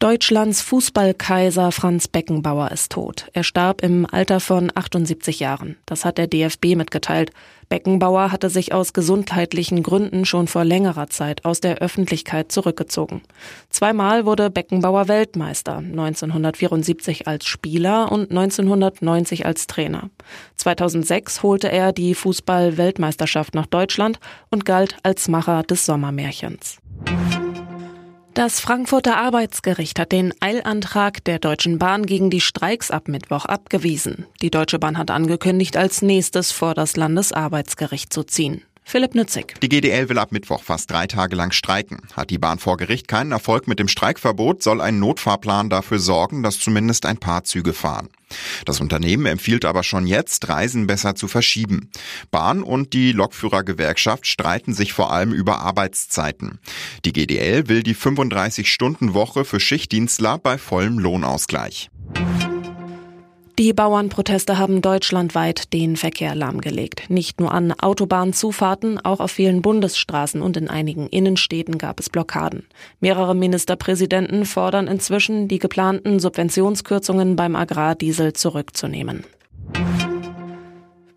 Deutschlands Fußballkaiser Franz Beckenbauer ist tot. Er starb im Alter von 78 Jahren. Das hat der DFB mitgeteilt. Beckenbauer hatte sich aus gesundheitlichen Gründen schon vor längerer Zeit aus der Öffentlichkeit zurückgezogen. Zweimal wurde Beckenbauer Weltmeister, 1974 als Spieler und 1990 als Trainer. 2006 holte er die Fußball-Weltmeisterschaft nach Deutschland und galt als Macher des Sommermärchens. Das Frankfurter Arbeitsgericht hat den Eilantrag der Deutschen Bahn gegen die Streiks ab Mittwoch abgewiesen. Die Deutsche Bahn hat angekündigt, als nächstes vor das Landesarbeitsgericht zu ziehen. Philipp Nützig. Die GDL will ab Mittwoch fast drei Tage lang streiken. Hat die Bahn vor Gericht keinen Erfolg mit dem Streikverbot, soll ein Notfahrplan dafür sorgen, dass zumindest ein paar Züge fahren. Das Unternehmen empfiehlt aber schon jetzt, Reisen besser zu verschieben. Bahn und die Lokführergewerkschaft streiten sich vor allem über Arbeitszeiten. Die GDL will die 35-Stunden-Woche für Schichtdienstler bei vollem Lohnausgleich. Die Bauernproteste haben deutschlandweit den Verkehr lahmgelegt. Nicht nur an Autobahnzufahrten, auch auf vielen Bundesstraßen und in einigen Innenstädten gab es Blockaden. Mehrere Ministerpräsidenten fordern inzwischen, die geplanten Subventionskürzungen beim Agrardiesel zurückzunehmen.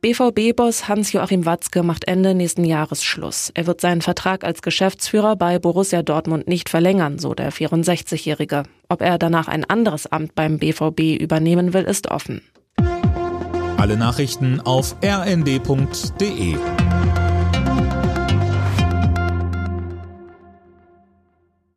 BVB-Boss Hans-Joachim Watzke macht Ende nächsten Jahres Schluss. Er wird seinen Vertrag als Geschäftsführer bei Borussia Dortmund nicht verlängern, so der 64-Jährige. Ob er danach ein anderes Amt beim BVB übernehmen will, ist offen. Alle Nachrichten auf rnd.de